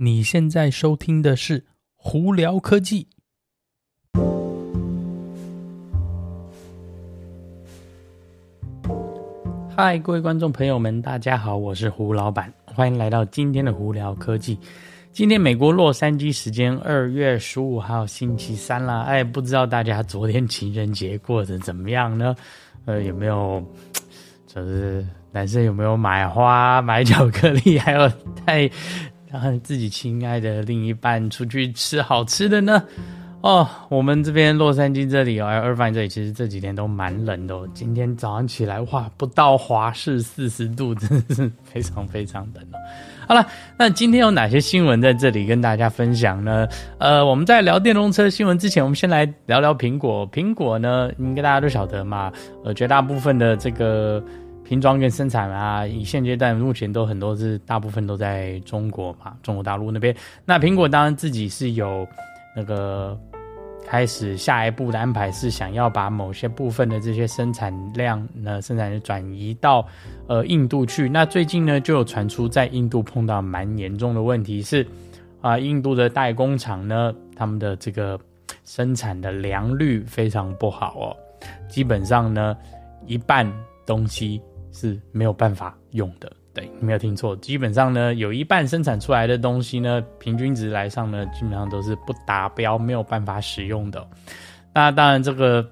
你现在收听的是胡聊科技。嗨，各位观众朋友们，大家好，我是胡老板，欢迎来到今天的胡聊科技。今天美国洛杉矶时间二月十五号星期三啦，哎，不知道大家昨天情人节过得怎么样呢？呃，有没有就是男生有没有买花、买巧克力，还有带？然后自己亲爱的另一半出去吃好吃的呢？哦，我们这边洛杉矶这里哦，二番这里，其实这几天都蛮冷的哦。今天早上起来，哇，不到华氏四十度，真的是非常非常冷哦。好了，那今天有哪些新闻在这里跟大家分享呢？呃，我们在聊电动车新闻之前，我们先来聊聊苹果。苹果呢，应该大家都晓得嘛，呃，绝大部分的这个。拼装跟生产啊，以现阶段目前都很多是大部分都在中国嘛，中国大陆那边。那苹果当然自己是有那个开始下一步的安排，是想要把某些部分的这些生产量呢，生产转移到呃印度去。那最近呢，就有传出在印度碰到蛮严重的问题是啊、呃，印度的代工厂呢，他们的这个生产的良率非常不好哦，基本上呢一半东西。是没有办法用的，对，你没有听错，基本上呢，有一半生产出来的东西呢，平均值来上呢，基本上都是不达标，没有办法使用的。那当然，这个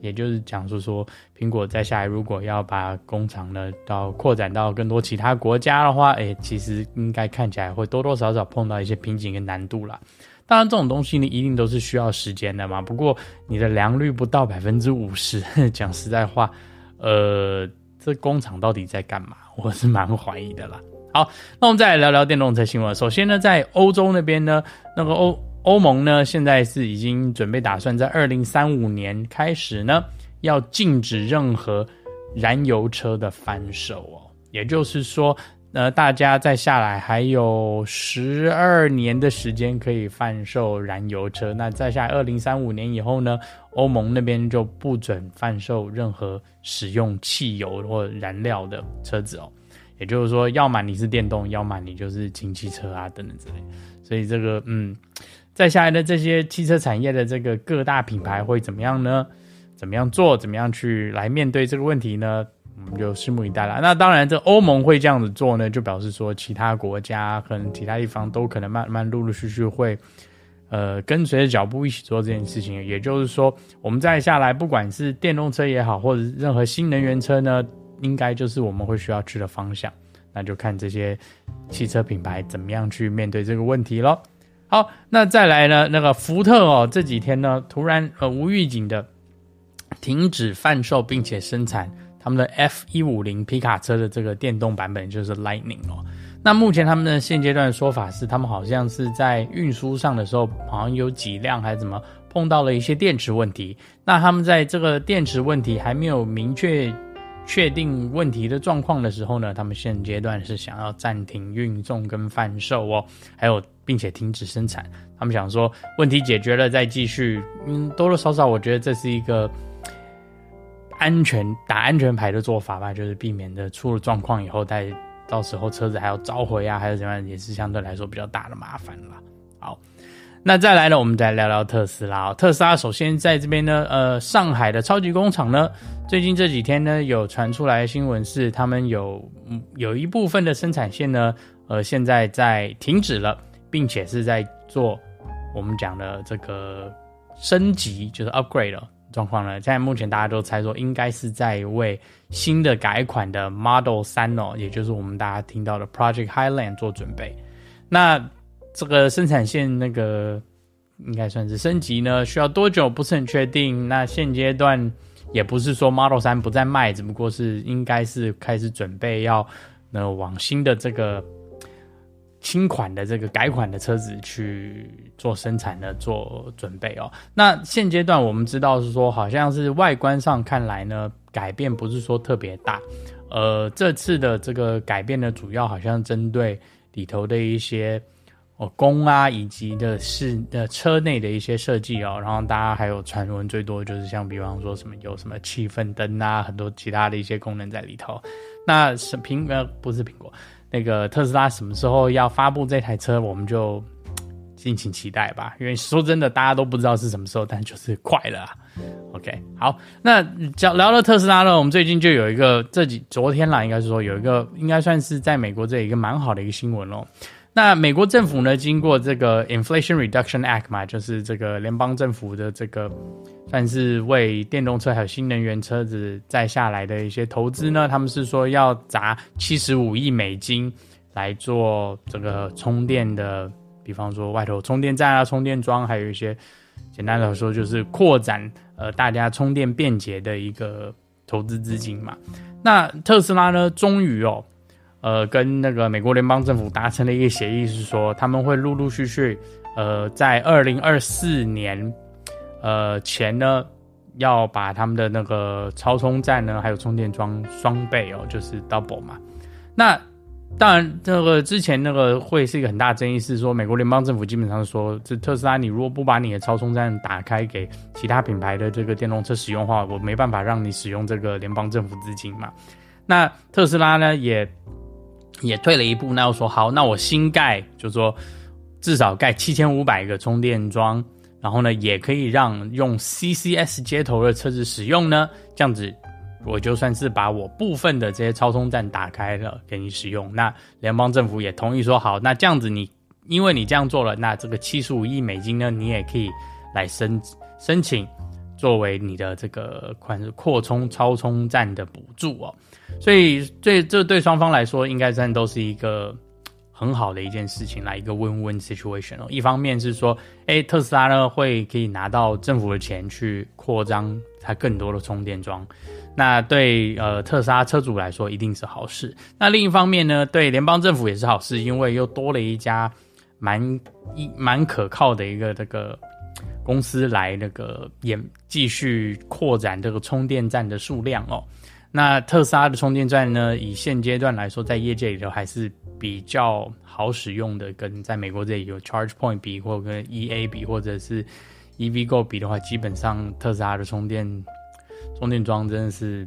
也就是讲述说，苹果在下来如果要把工厂呢到扩展到更多其他国家的话，哎，其实应该看起来会多多少少碰到一些瓶颈跟难度啦。当然，这种东西呢，一定都是需要时间的嘛。不过，你的良率不到百分之五十，讲实在话，呃。这工厂到底在干嘛？我是蛮怀疑的啦。好，那我们再来聊聊电动车新闻。首先呢，在欧洲那边呢，那个欧欧盟呢，现在是已经准备打算在二零三五年开始呢，要禁止任何燃油车的翻售哦。也就是说，呃，大家再下来还有十二年的时间可以贩售燃油车。那再下来二零三五年以后呢，欧盟那边就不准贩售任何使用汽油或燃料的车子哦，也就是说，要么你是电动，要么你就是氢汽车啊等等之类。所以这个，嗯，再下来的这些汽车产业的这个各大品牌会怎么样呢？怎么样做？怎么样去来面对这个问题呢？我们就拭目以待了。那当然，这欧盟会这样子做呢，就表示说其他国家可能其他地方都可能慢慢陆陆续续会。呃，跟随着脚步一起做这件事情，也就是说，我们再下来，不管是电动车也好，或者任何新能源车呢，应该就是我们会需要去的方向。那就看这些汽车品牌怎么样去面对这个问题咯。好，那再来呢，那个福特哦，这几天呢，突然呃无预警的停止贩售并且生产他们的 F 一五零皮卡车的这个电动版本，就是 Lightning 哦。那目前他们的现阶段的说法是，他们好像是在运输上的时候，好像有几辆还是怎么碰到了一些电池问题。那他们在这个电池问题还没有明确确定问题的状况的时候呢，他们现阶段是想要暂停运送跟贩售哦，还有并且停止生产。他们想说问题解决了再继续，嗯，多多少少我觉得这是一个安全打安全牌的做法吧，就是避免的出了状况以后再。到时候车子还要召回啊，还是怎么样，也是相对来说比较大的麻烦了。好，那再来呢，我们再聊聊特斯拉。特斯拉首先在这边呢，呃，上海的超级工厂呢，最近这几天呢，有传出来新闻是，他们有有一部分的生产线呢，呃，现在在停止了，并且是在做我们讲的这个升级，就是 upgrade 了。状况呢？现在目前大家都猜说，应该是在为新的改款的 Model 3哦，也就是我们大家听到的 Project Highland 做准备。那这个生产线那个应该算是升级呢？需要多久？不是很确定。那现阶段也不是说 Model 3不再卖，只不过是应该是开始准备要那往新的这个。新款的这个改款的车子去做生产的做准备哦。那现阶段我们知道是说，好像是外观上看来呢，改变不是说特别大。呃，这次的这个改变呢，主要好像针对里头的一些哦工啊，以及的是的车内的一些设计哦。然后大家还有传闻最多就是像比方说什么有什么气氛灯啊，很多其他的一些功能在里头。那是苹呃不是苹果。那个特斯拉什么时候要发布这台车，我们就敬请期待吧。因为说真的，大家都不知道是什么时候，但就是快了。OK，好，那讲聊了特斯拉呢，我们最近就有一个这几昨天啦，应该是说有一个应该算是在美国这一个蛮好的一个新闻喽。那美国政府呢，经过这个 Inflation Reduction Act 嘛，就是这个联邦政府的这个算是为电动车还有新能源车子再下来的一些投资呢，他们是说要砸七十五亿美金来做这个充电的，比方说外头充电站啊、充电桩，还有一些简单来说就是扩展呃大家充电便捷的一个投资资金嘛。那特斯拉呢，终于哦。呃，跟那个美国联邦政府达成了一个协议，是说他们会陆陆续续，呃，在二零二四年，呃前呢，要把他们的那个超充站呢，还有充电桩双倍哦，就是 double 嘛。那当然，这个之前那个会是一个很大争议，是说美国联邦政府基本上说，这特斯拉你如果不把你的超充站打开给其他品牌的这个电动车使用的话，我没办法让你使用这个联邦政府资金嘛。那特斯拉呢也。也退了一步，那我说好，那我新盖，就说至少盖七千五百个充电桩，然后呢，也可以让用 CCS 接头的车子使用呢，这样子我就算是把我部分的这些超充站打开了给你使用。那联邦政府也同意说好，那这样子你因为你这样做了，那这个七十五亿美金呢，你也可以来申申请作为你的这个款扩充超充站的补助哦。所以，这这对双方来说，应该算都是一个很好的一件事情，来一个 win-win situation 哦。一方面是说，哎，特斯拉呢会可以拿到政府的钱去扩张它更多的充电桩，那对呃特斯拉车主来说一定是好事。那另一方面呢，对联邦政府也是好事，因为又多了一家蛮一蛮可靠的一个这个公司来那个也继续扩展这个充电站的数量哦。那特斯拉的充电站呢，以现阶段来说，在业界里头还是比较好使用的。跟在美国这里有 ChargePoint 比，或跟 EA 比，或者是 EVgo 比的话，基本上特斯拉的充电充电桩真的是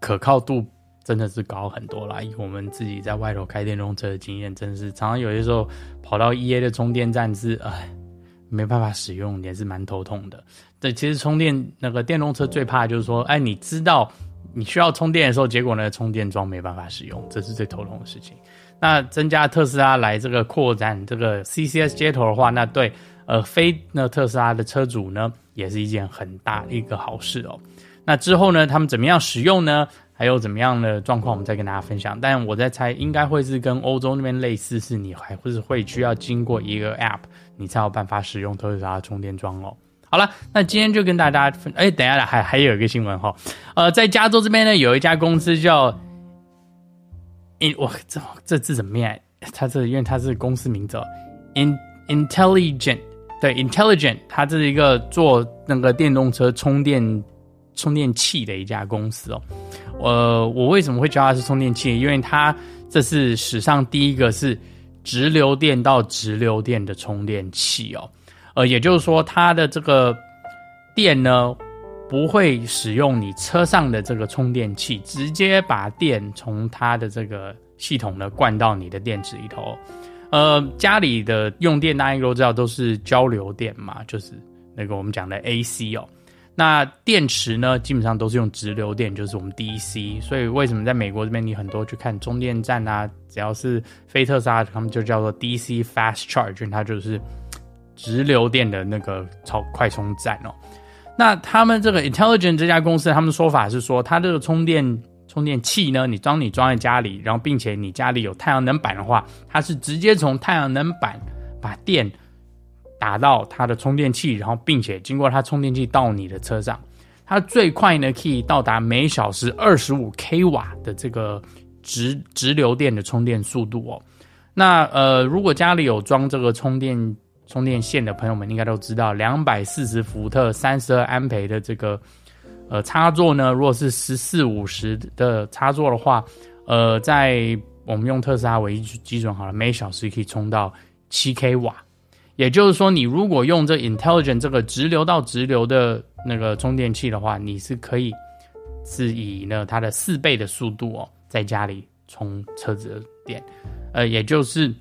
可靠度真的是高很多啦。以我们自己在外头开电动车的经验，真的是常常有些时候跑到 EA 的充电站是哎没办法使用，也是蛮头痛的。对，其实充电那个电动车最怕就是说，哎，你知道。你需要充电的时候，结果呢，充电桩没办法使用，这是最头痛的事情。那增加特斯拉来这个扩展这个 CCS 接头的话，那对呃非那特斯拉的车主呢，也是一件很大一个好事哦。那之后呢，他们怎么样使用呢？还有怎么样的状况，我们再跟大家分享。但我在猜，应该会是跟欧洲那边类似，是你还会是会需要经过一个 App，你才有办法使用特斯拉充电桩哦。好了，那今天就跟大家分。哎、等一下，还还有一个新闻哈。呃，在加州这边呢，有一家公司叫 In，哇，这这字怎么念？它这因为它是公司名字哦，In Intelligent，对，Intelligent，它这是一个做那个电动车充电充电器的一家公司哦。呃，我为什么会叫它是充电器？因为它这是史上第一个是直流电到直流电的充电器哦。呃，也就是说，它的这个电呢，不会使用你车上的这个充电器，直接把电从它的这个系统呢灌到你的电池里头。呃，家里的用电大家都知道都是交流电嘛，就是那个我们讲的 AC 哦。那电池呢，基本上都是用直流电，就是我们 DC。所以为什么在美国这边，你很多去看充电站啊，只要是非特斯，他们就叫做 DC Fast Charge，它就是。直流电的那个超快充站哦，那他们这个 Intelligent 这家公司，他们的说法是说，它这个充电充电器呢，你当你装在家里，然后并且你家里有太阳能板的话，它是直接从太阳能板把电打到它的充电器，然后并且经过它充电器到你的车上，它最快呢可以到达每小时二十五 k 瓦的这个直直流电的充电速度哦。那呃，如果家里有装这个充电。充电线的朋友们应该都知道，两百四十伏特、三十二安培的这个呃插座呢，如果是十四五十的插座的话，呃，在我们用特斯拉为基准好了，每小时可以充到七 k 瓦。也就是说，你如果用这 Intelligent 这个直流到直流的那个充电器的话，你是可以是以呢它的四倍的速度哦，在家里充车子的电，呃，也就是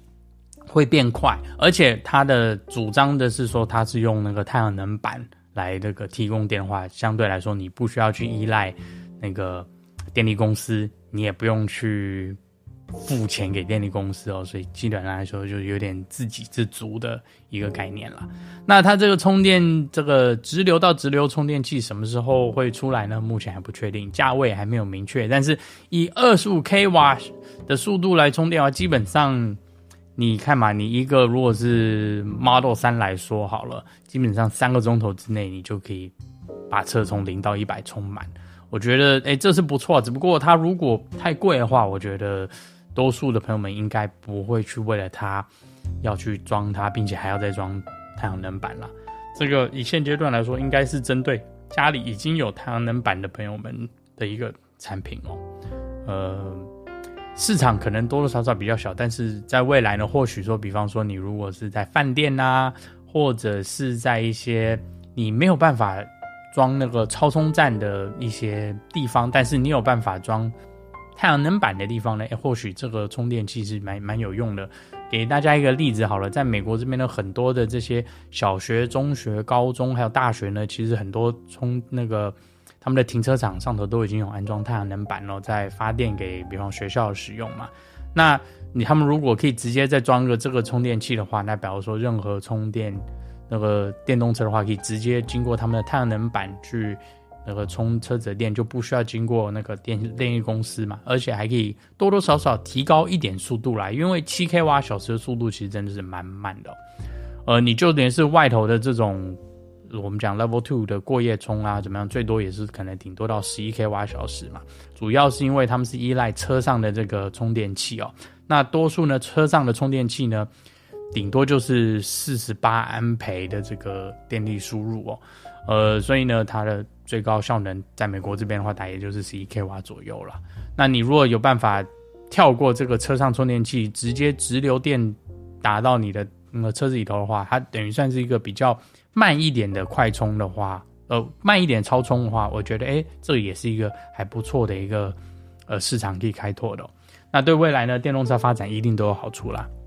会变快，而且它的主张的是说它是用那个太阳能板来那个提供电话，相对来说你不需要去依赖那个电力公司，你也不用去。付钱给电力公司哦，所以基本上来说就有点自给自足的一个概念了。那它这个充电，这个直流到直流充电器什么时候会出来呢？目前还不确定，价位还没有明确。但是以二十五 k 瓦的速度来充电的话，基本上你看嘛，你一个如果是 Model 3来说好了，基本上三个钟头之内你就可以把车从零到一百充满。我觉得哎，这是不错，只不过它如果太贵的话，我觉得。多数的朋友们应该不会去为了它要去装它，并且还要再装太阳能板了。这个以现阶段来说，应该是针对家里已经有太阳能板的朋友们的一个产品哦。呃，市场可能多多少少比较小，但是在未来呢，或许说，比方说你如果是在饭店呐、或者是在一些你没有办法装那个超充站的一些地方，但是你有办法装。太阳能板的地方呢，或许这个充电器是蛮蛮有用的。给大家一个例子好了，在美国这边的很多的这些小学、中学、高中还有大学呢，其实很多充那个他们的停车场上头都已经有安装太阳能板了，在发电给比方学校使用嘛。那你他们如果可以直接再装个这个充电器的话，那比如说任何充电那个电动车的话，可以直接经过他们的太阳能板去。那个充车子的电就不需要经过那个电电力公司嘛，而且还可以多多少少提高一点速度来，因为七 k 瓦小时的速度其实真的是蛮慢的。呃，你就等于是外头的这种我们讲 level two 的过夜充啊，怎么样，最多也是可能顶多到十一 k 瓦小时嘛。主要是因为他们是依赖车上的这个充电器哦，那多数呢车上的充电器呢，顶多就是四十八安培的这个电力输入哦，呃，所以呢它的。最高效能在美国这边的话，大约就是十一 k 瓦左右了。那你如果有办法跳过这个车上充电器，直接直流电打到你的那个车子里头的话，它等于算是一个比较慢一点的快充的话，呃，慢一点超充的话，我觉得诶，这也是一个还不错的一个呃市场可以开拓的。那对未来呢，电动车发展一定都有好处啦。